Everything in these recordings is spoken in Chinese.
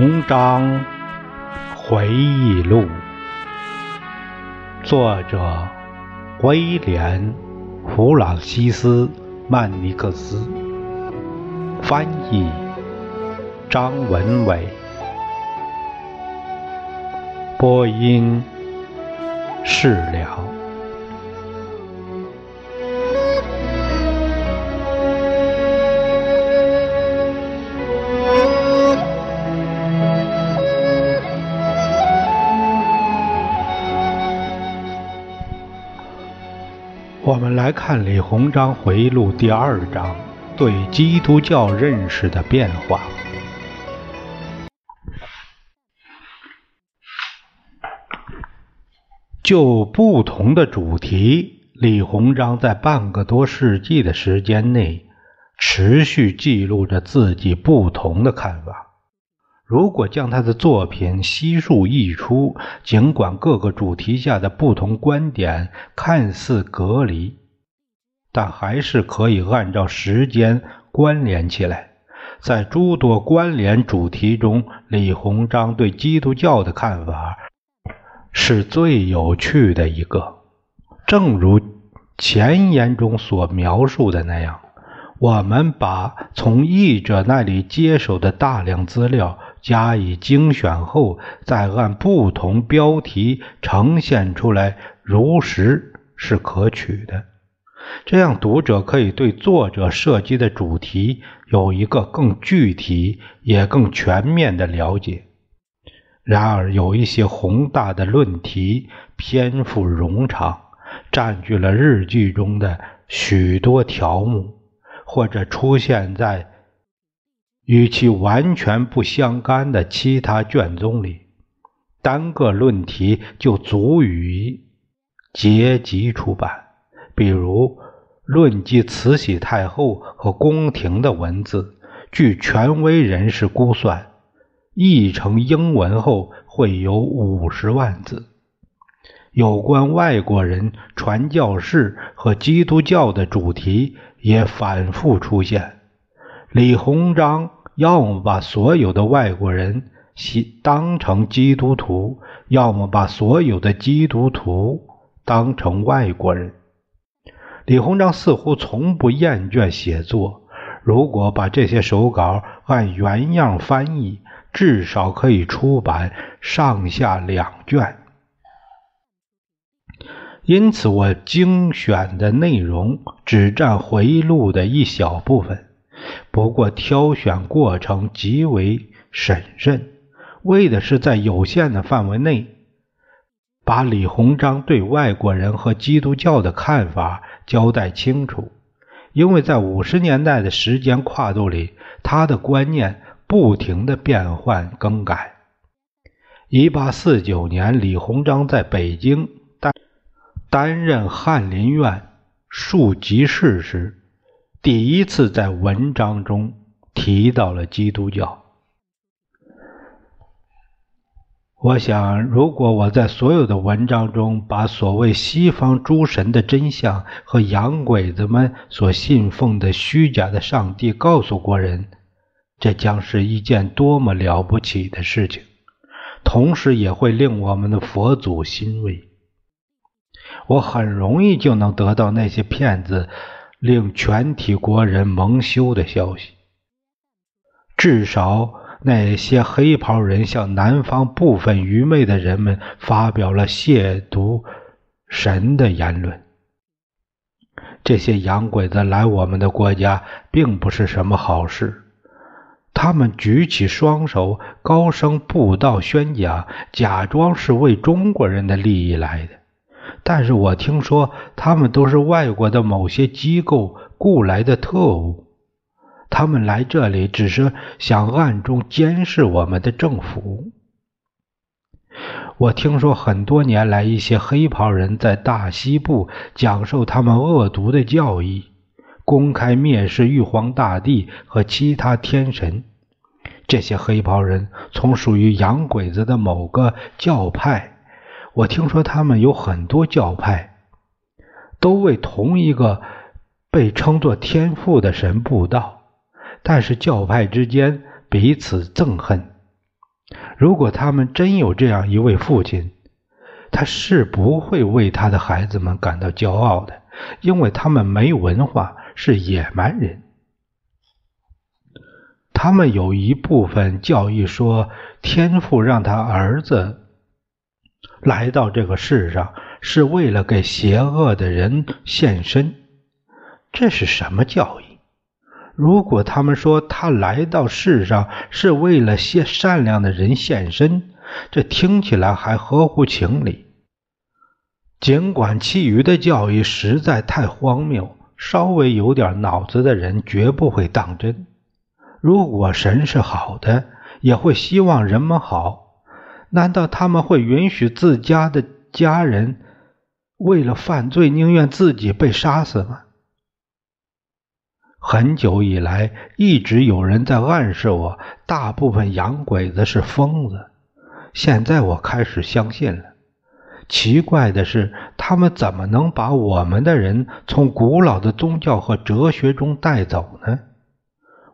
鸿章回忆录，作者威廉·弗朗西斯·曼尼克斯，翻译张文伟，播音释了。我们来看李鸿章回忆录第二章对基督教认识的变化。就不同的主题，李鸿章在半个多世纪的时间内，持续记录着自己不同的看法。如果将他的作品悉数译出，尽管各个主题下的不同观点看似隔离，但还是可以按照时间关联起来。在诸多关联主题中，李鸿章对基督教的看法是最有趣的一个。正如前言中所描述的那样，我们把从译者那里接手的大量资料。加以精选后，再按不同标题呈现出来，如实是可取的。这样，读者可以对作者涉及的主题有一个更具体也更全面的了解。然而，有一些宏大的论题篇幅冗长，占据了日记中的许多条目，或者出现在。与其完全不相干的其他卷宗里，单个论题就足以结集出版。比如论及慈禧太后和宫廷的文字，据权威人士估算，译成英文后会有五十万字。有关外国人、传教士和基督教的主题也反复出现。李鸿章。要么把所有的外国人当成基督徒，要么把所有的基督徒当成外国人。李鸿章似乎从不厌倦写作。如果把这些手稿按原样翻译，至少可以出版上下两卷。因此，我精选的内容只占回忆录的一小部分。不过，挑选过程极为审慎，为的是在有限的范围内，把李鸿章对外国人和基督教的看法交代清楚。因为在五十年代的时间跨度里，他的观念不停的变换更改。一八四九年，李鸿章在北京担担任翰林院庶吉士时。第一次在文章中提到了基督教。我想，如果我在所有的文章中把所谓西方诸神的真相和洋鬼子们所信奉的虚假的上帝告诉国人，这将是一件多么了不起的事情，同时也会令我们的佛祖欣慰。我很容易就能得到那些骗子。令全体国人蒙羞的消息。至少那些黑袍人向南方部分愚昧的人们发表了亵渎神的言论。这些洋鬼子来我们的国家并不是什么好事。他们举起双手，高声布道宣讲，假装是为中国人的利益来的。但是我听说，他们都是外国的某些机构雇来的特务，他们来这里只是想暗中监视我们的政府。我听说，很多年来，一些黑袍人在大西部讲授他们恶毒的教义，公开蔑视玉皇大帝和其他天神。这些黑袍人从属于洋鬼子的某个教派。我听说他们有很多教派，都为同一个被称作天父的神布道，但是教派之间彼此憎恨。如果他们真有这样一位父亲，他是不会为他的孩子们感到骄傲的，因为他们没文化，是野蛮人。他们有一部分教义说，天父让他儿子来到这个世上，是为了给邪恶的人献身。这是什么教义？如果他们说他来到世上是为了些善良的人献身，这听起来还合乎情理。尽管其余的教义实在太荒谬，稍微有点脑子的人绝不会当真。如果神是好的，也会希望人们好。难道他们会允许自家的家人为了犯罪宁愿自己被杀死吗？很久以来，一直有人在暗示我，大部分洋鬼子是疯子。现在我开始相信了。奇怪的是，他们怎么能把我们的人从古老的宗教和哲学中带走呢？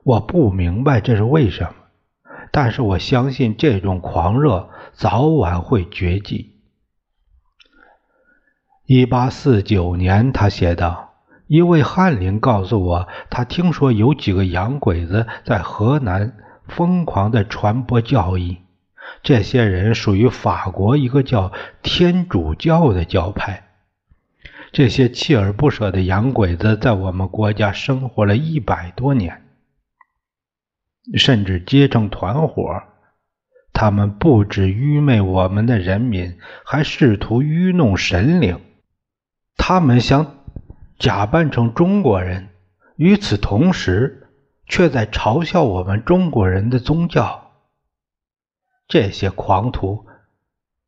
我不明白这是为什么，但是我相信这种狂热早晚会绝迹。一八四九年，他写道。一位翰林告诉我，他听说有几个洋鬼子在河南疯狂地传播教义。这些人属于法国一个叫天主教的教派。这些锲而不舍的洋鬼子在我们国家生活了一百多年，甚至结成团伙。他们不止愚昧我们的人民，还试图愚弄神灵。他们想。假扮成中国人，与此同时，却在嘲笑我们中国人的宗教。这些狂徒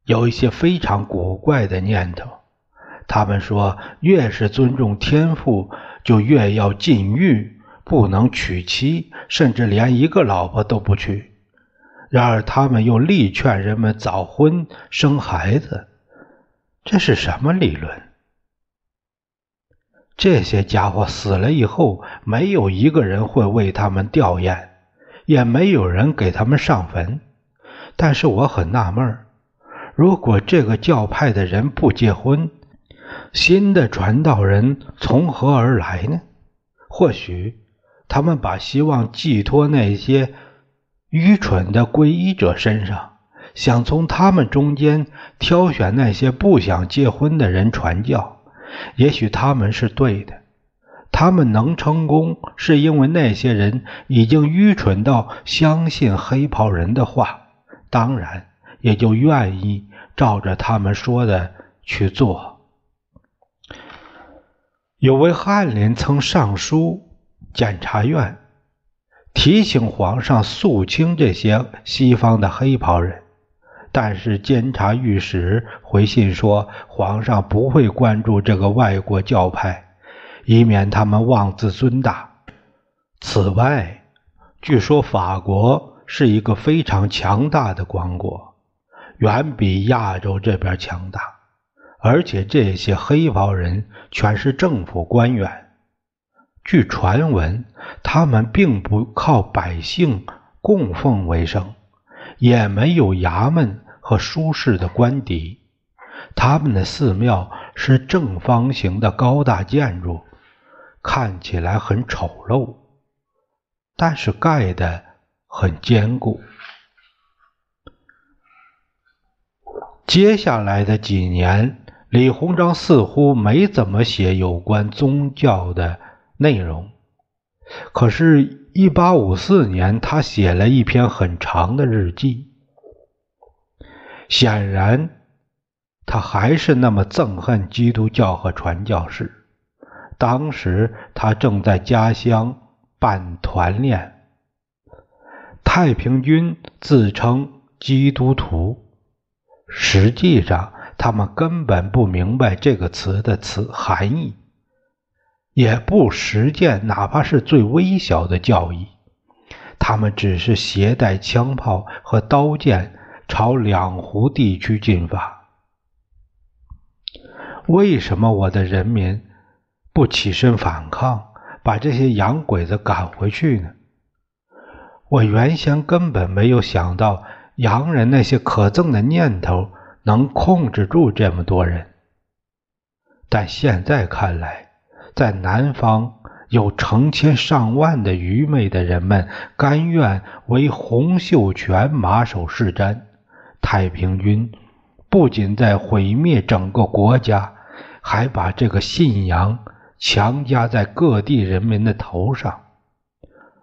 有一些非常古怪的念头。他们说，越是尊重天赋，就越要禁欲，不能娶妻，甚至连一个老婆都不娶。然而，他们又力劝人们早婚生孩子。这是什么理论？这些家伙死了以后，没有一个人会为他们吊唁，也没有人给他们上坟。但是我很纳闷如果这个教派的人不结婚，新的传道人从何而来呢？或许他们把希望寄托那些愚蠢的皈依者身上，想从他们中间挑选那些不想结婚的人传教。也许他们是对的，他们能成功，是因为那些人已经愚蠢到相信黑袍人的话，当然也就愿意照着他们说的去做。有位翰林曾上书检察院，提醒皇上肃清这些西方的黑袍人。但是监察御史回信说，皇上不会关注这个外国教派，以免他们妄自尊大。此外，据说法国是一个非常强大的王国，远比亚洲这边强大，而且这些黑袍人全是政府官员。据传闻，他们并不靠百姓供奉为生，也没有衙门。和舒适的官邸，他们的寺庙是正方形的高大建筑，看起来很丑陋，但是盖的很坚固。接下来的几年，李鸿章似乎没怎么写有关宗教的内容，可是1854年，他写了一篇很长的日记。显然，他还是那么憎恨基督教和传教士。当时他正在家乡办团练。太平军自称基督徒，实际上他们根本不明白这个词的词含义，也不实践哪怕是最微小的教义。他们只是携带枪炮和刀剑。朝两湖地区进发。为什么我的人民不起身反抗，把这些洋鬼子赶回去呢？我原先根本没有想到洋人那些可憎的念头能控制住这么多人。但现在看来，在南方有成千上万的愚昧的人们，甘愿为洪秀全马首是瞻。太平军不仅在毁灭整个国家，还把这个信仰强加在各地人民的头上。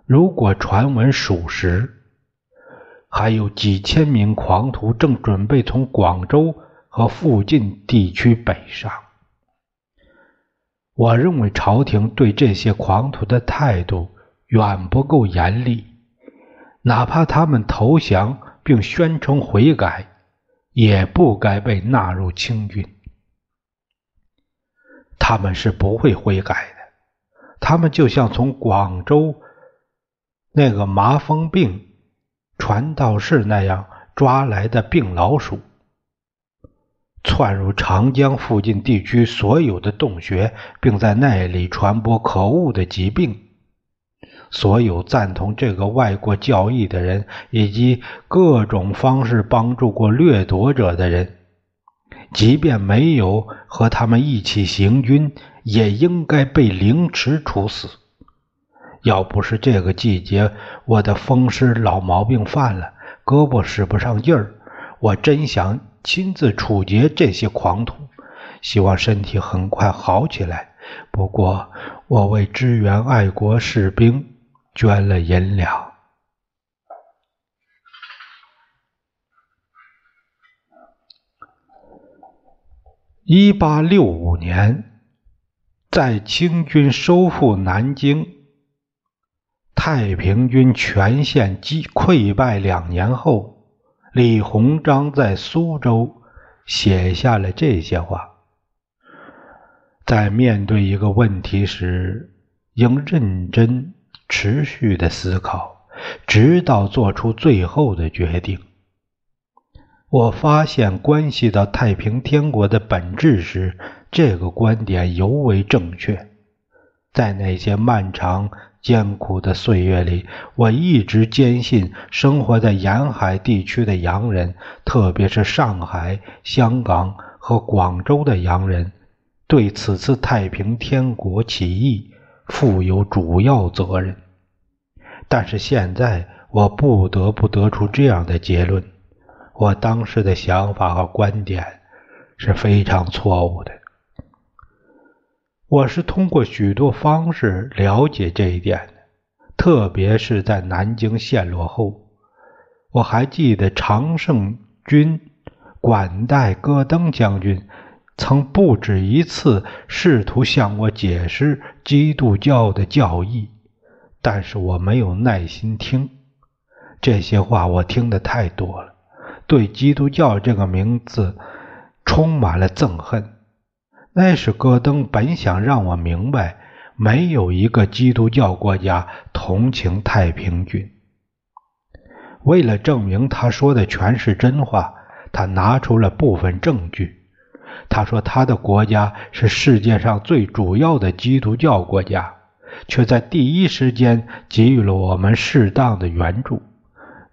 如果传闻属实，还有几千名狂徒正准备从广州和附近地区北上。我认为朝廷对这些狂徒的态度远不够严厉，哪怕他们投降并宣称悔改，也不该被纳入清军。他们是不会悔改的，他们就像从广州那个麻风病传道士那样抓来的病老鼠。窜入长江附近地区所有的洞穴，并在那里传播可恶的疾病。所有赞同这个外国教义的人，以及各种方式帮助过掠夺者的人，即便没有和他们一起行军，也应该被凌迟处死。要不是这个季节我的风湿老毛病犯了，胳膊使不上劲儿，我真想。亲自处决这些狂徒，希望身体很快好起来。不过，我为支援爱国士兵捐了银两。一八六五年，在清军收复南京、太平军全线击溃败两年后。李鸿章在苏州写下了这些话：在面对一个问题时，应认真、持续的思考，直到做出最后的决定。我发现关系到太平天国的本质时，这个观点尤为正确。在那些漫长。艰苦的岁月里，我一直坚信，生活在沿海地区的洋人，特别是上海、香港和广州的洋人，对此次太平天国起义负有主要责任。但是现在，我不得不得出这样的结论：我当时的想法和观点是非常错误的。我是通过许多方式了解这一点的，特别是在南京陷落后，我还记得常胜军管带戈登将军曾不止一次试图向我解释基督教的教义，但是我没有耐心听这些话，我听得太多了，对基督教这个名字充满了憎恨。那时，戈登本想让我明白，没有一个基督教国家同情太平军。为了证明他说的全是真话，他拿出了部分证据。他说他的国家是世界上最主要的基督教国家，却在第一时间给予了我们适当的援助，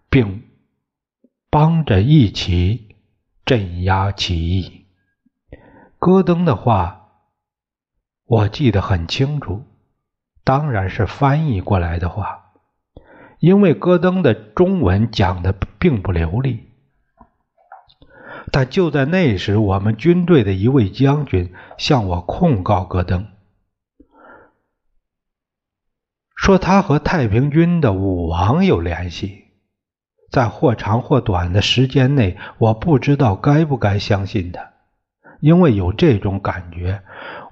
并帮着一起镇压起义。戈登的话，我记得很清楚，当然是翻译过来的话，因为戈登的中文讲的并不流利。但就在那时，我们军队的一位将军向我控告戈登，说他和太平军的武王有联系。在或长或短的时间内，我不知道该不该相信他。因为有这种感觉，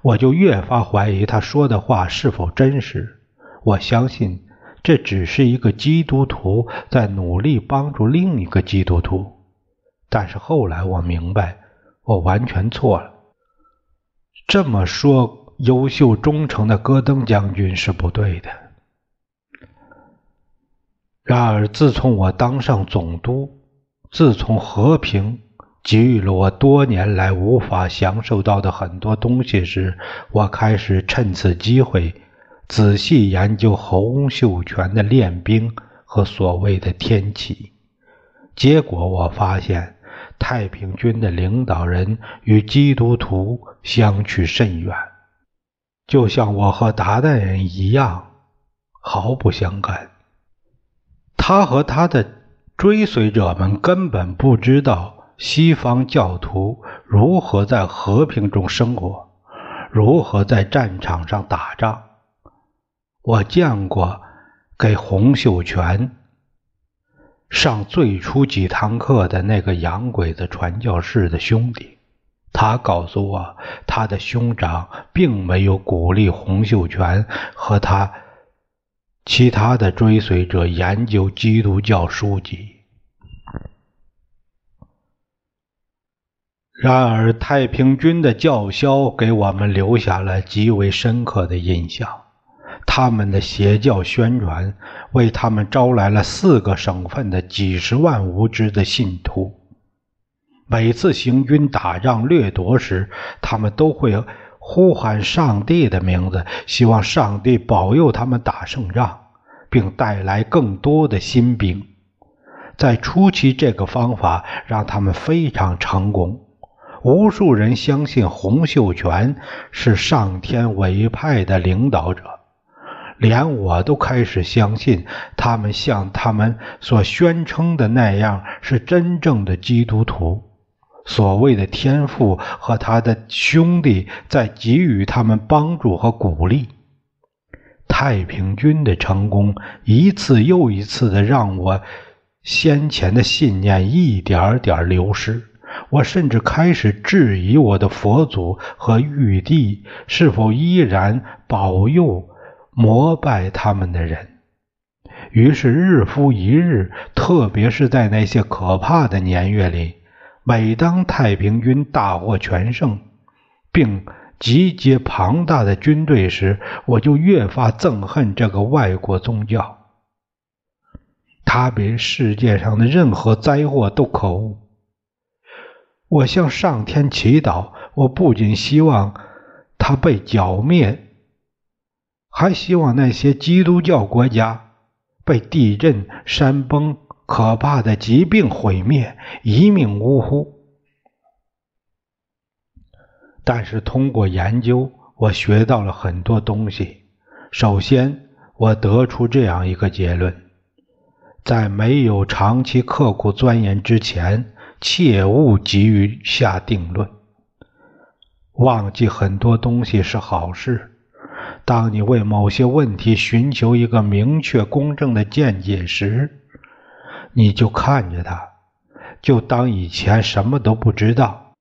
我就越发怀疑他说的话是否真实。我相信这只是一个基督徒在努力帮助另一个基督徒，但是后来我明白，我完全错了。这么说，优秀忠诚的戈登将军是不对的。然而，自从我当上总督，自从和平。给予了我多年来无法享受到的很多东西时，我开始趁此机会仔细研究洪秀全的练兵和所谓的天启。结果我发现，太平军的领导人与基督徒相去甚远，就像我和达旦人一样，毫不相干。他和他的追随者们根本不知道西方教徒如何在和平中生活，如何在战场上打仗。我见过给洪秀全。上最初几堂课的那个洋鬼子传教士的兄弟，他告诉我，他的兄长并没有鼓励洪秀全和他其他的追随者研究基督教书籍。然而，太平军的叫嚣给我们留下了极为深刻的印象。他们的邪教宣传为他们招来了四个省份的几十万无知的信徒。每次行军打仗掠夺时，他们都会呼喊上帝的名字，希望上帝保佑他们打胜仗，并带来更多的新兵。在初期，这个方法让他们非常成功。无数人相信洪秀全是上天委派的领导者。连我都开始相信，他们像他们所宣称的那样是真正的基督徒。所谓的天父和他的兄弟在给予他们帮助和鼓励。太平军的成功一次又一次的让我先前的信念一点点流失。我甚至开始质疑我的佛祖和玉帝是否依然保佑。膜拜他们的人，于是日复一日，特别是在那些可怕的年月里，每当太平军大获全胜，并集结庞大的军队时，我就越发憎恨这个外国宗教。它比世界上的任何灾祸都可恶。我向上天祈祷，我不仅希望他被剿灭。还希望那些基督教国家被地震、山崩、可怕的疾病毁灭，一命呜呼。但是通过研究，我学到了很多东西。首先，我得出这样一个结论：在没有长期刻苦钻研之前，切勿急于下定论。忘记很多东西是好事。当你为某些问题寻求一个明确公正的见解时，你就看着它，就当以前什么都不知道。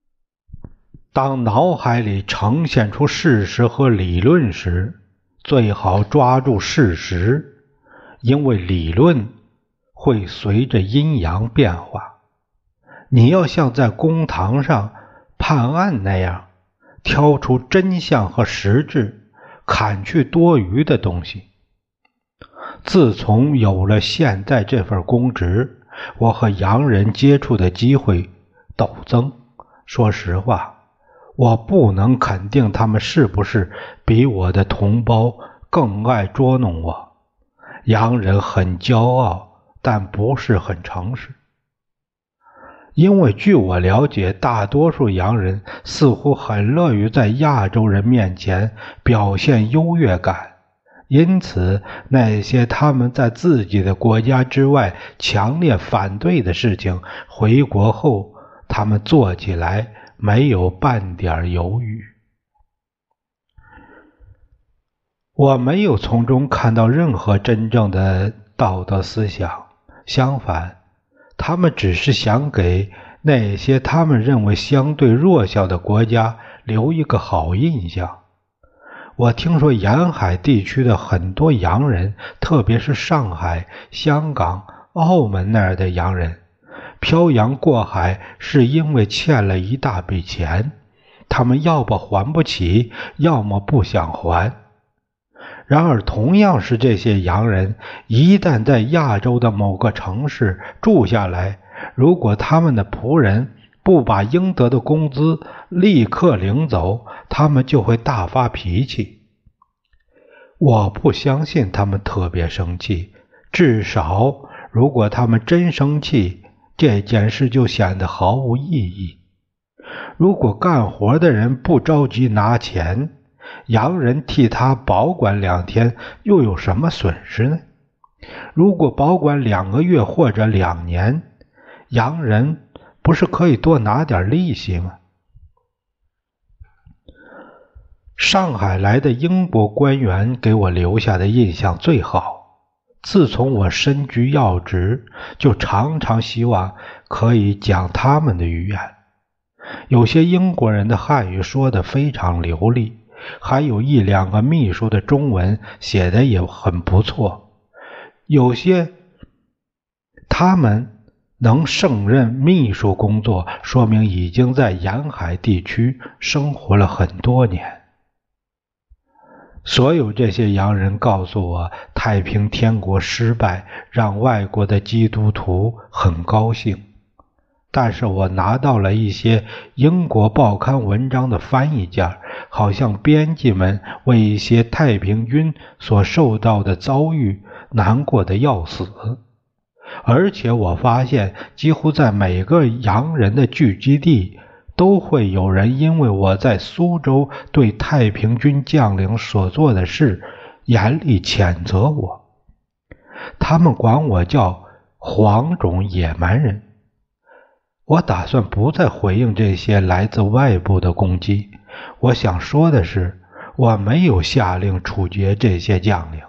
当脑海里呈现出事实和理论时，最好抓住事实，因为理论会随着阴阳变化。你要像在公堂上判案那样，挑出真相和实质。砍去多余的东西。自从有了现在这份公职，我和洋人接触的机会陡增。说实话，我不能肯定他们是不是比我的同胞更爱捉弄我。洋人很骄傲，但不是很诚实。因为据我了解，大多数洋人似乎很乐于在亚洲人面前表现优越感，因此那些他们在自己的国家之外强烈反对的事情，回国后他们做起来没有半点犹豫。我没有从中看到任何真正的道德思想，相反。他们只是想给那些他们认为相对弱小的国家留一个好印象。我听说沿海地区的很多洋人，特别是上海、香港、澳门那儿的洋人，漂洋过海是因为欠了一大笔钱，他们要么还不起，要么不想还。然而，同样是这些洋人，一旦在亚洲的某个城市住下来，如果他们的仆人不把应得的工资立刻领走，他们就会大发脾气。我不相信他们特别生气，至少如果他们真生气，这件事就显得毫无意义。如果干活的人不着急拿钱，洋人替他保管两天，又有什么损失呢？如果保管两个月或者两年，洋人不是可以多拿点利息吗？上海来的英国官员给我留下的印象最好。自从我身居要职，就常常希望可以讲他们的语言。有些英国人的汉语说得非常流利，还有一两个秘书的中文写的也很不错。有些他们能胜任秘书工作，说明已经在沿海地区生活了很多年。所有这些洋人告诉我，太平天国失败让外国的基督徒很高兴。但是我拿到了一些英国报刊文章的翻译件，好像编辑们为一些太平军所受到的遭遇难过的要死。而且我发现，几乎在每个洋人的聚集地。都会有人因为我在苏州对太平军将领所做的事严厉谴责我，他们管我叫黄种野蛮人。我打算不再回应这些来自外部的攻击。我想说的是，我没有下令处决这些将领，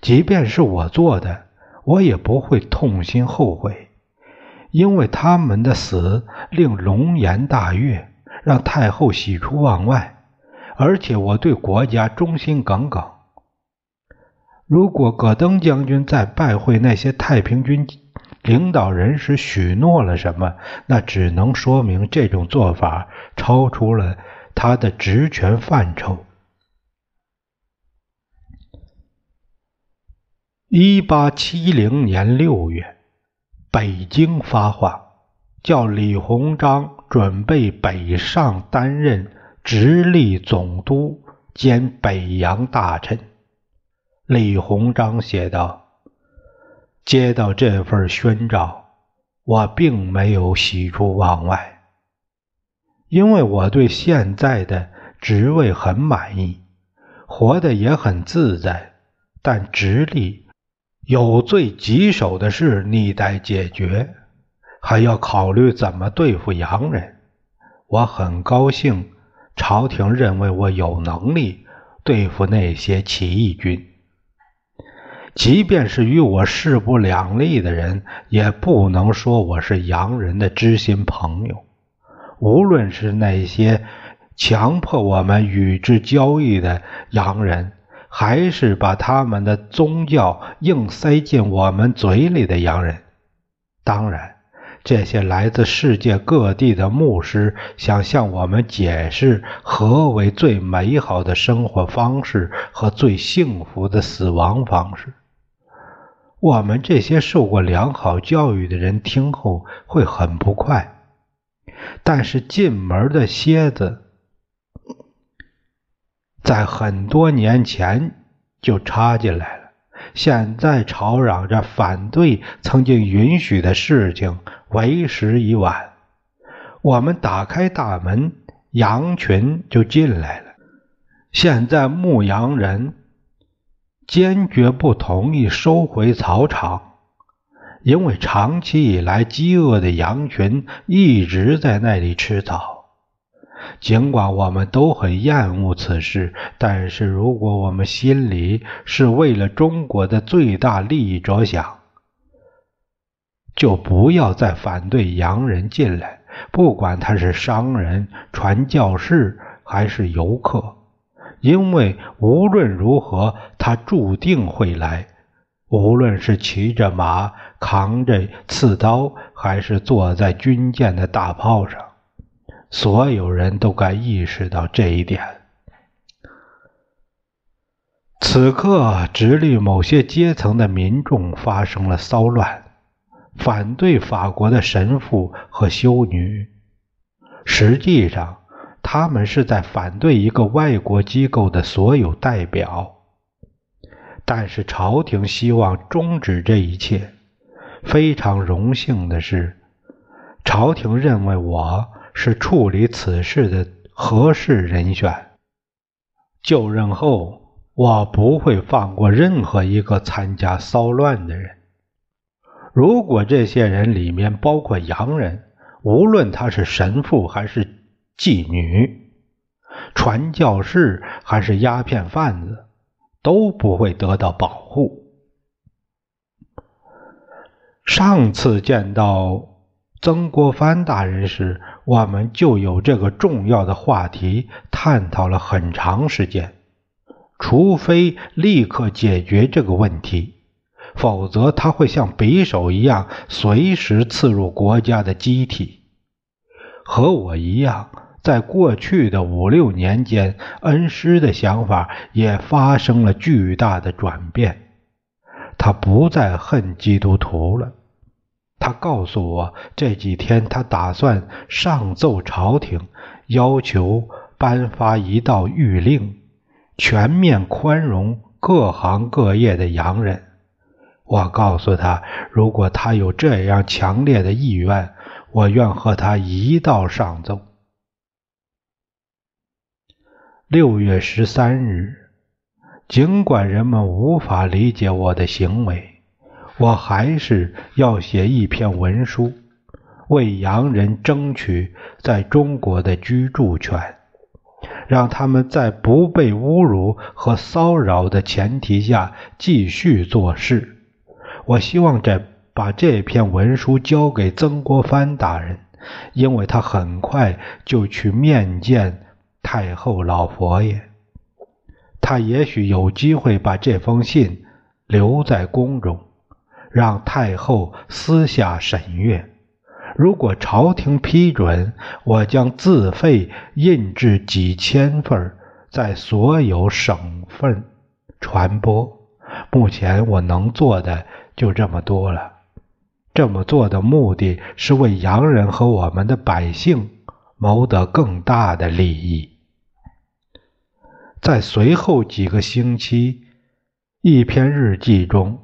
即便是我做的，我也不会痛心后悔。因为他们的死令龙颜大悦，让太后喜出望外，而且我对国家忠心耿耿。如果葛登将军在拜会那些太平军领导人时许诺了什么，那只能说明这种做法超出了他的职权范畴。一八七零年六月。北京发话，叫李鸿章准备北上担任直隶总督兼北洋大臣。李鸿章写道：“接到这份宣诏，我并没有喜出望外，因为我对现在的职位很满意，活得也很自在，但直隶……”有最棘手的事你得解决，还要考虑怎么对付洋人。我很高兴，朝廷认为我有能力对付那些起义军。即便是与我势不两立的人，也不能说我是洋人的知心朋友。无论是那些强迫我们与之交易的洋人。还是把他们的宗教硬塞进我们嘴里的洋人。当然，这些来自世界各地的牧师想向我们解释何为最美好的生活方式和最幸福的死亡方式。我们这些受过良好教育的人听后会很不快，但是进门的蝎子。在很多年前就插进来了，现在吵嚷着反对曾经允许的事情，为时已晚。我们打开大门，羊群就进来了。现在牧羊人坚决不同意收回草场，因为长期以来饥饿的羊群一直在那里吃草。尽管我们都很厌恶此事，但是如果我们心里是为了中国的最大利益着想，就不要再反对洋人进来，不管他是商人、传教士还是游客，因为无论如何，他注定会来，无论是骑着马、扛着刺刀，还是坐在军舰的大炮上。所有人都该意识到这一点。此刻，直隶某些阶层的民众发生了骚乱，反对法国的神父和修女。实际上，他们是在反对一个外国机构的所有代表。但是，朝廷希望终止这一切。非常荣幸的是。朝廷认为我是处理此事的合适人选。就任后，我不会放过任何一个参加骚乱的人。如果这些人里面包括洋人，无论他是神父还是妓女、传教士还是鸦片贩子，都不会得到保护。上次见到曾国藩大人时，我们就有这个重要的话题探讨了很长时间。除非立刻解决这个问题，否则他会像匕首一样随时刺入国家的机体。和我一样，在过去的五六年间，恩师的想法也发生了巨大的转变。他不再恨基督徒了。他告诉我，这几天他打算上奏朝廷，要求颁发一道谕令，全面宽容各行各业的洋人。我告诉他，如果他有这样强烈的意愿，我愿和他一道上奏。六月十三日，尽管人们无法理解我的行为。我还是要写一篇文书，为洋人争取在中国的居住权，让他们在不被侮辱和骚扰的前提下继续做事。我希望这把这篇文书交给曾国藩大人，因为他很快就去面见太后老佛爷，他也许有机会把这封信留在宫中。让太后私下审阅，如果朝廷批准，我将自费印制几千份，在所有省份传播。目前我能做的就这么多了。这么做的目的是为洋人和我们的百姓谋得更大的利益。在随后几个星期，一篇日记中。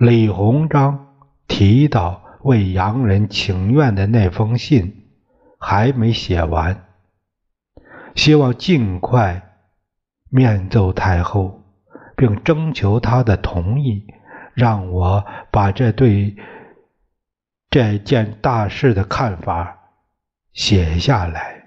李鸿章提到为洋人请愿的那封信还没写完，希望尽快面奏太后，并征求她的同意，让我把这对这件大事的看法写下来。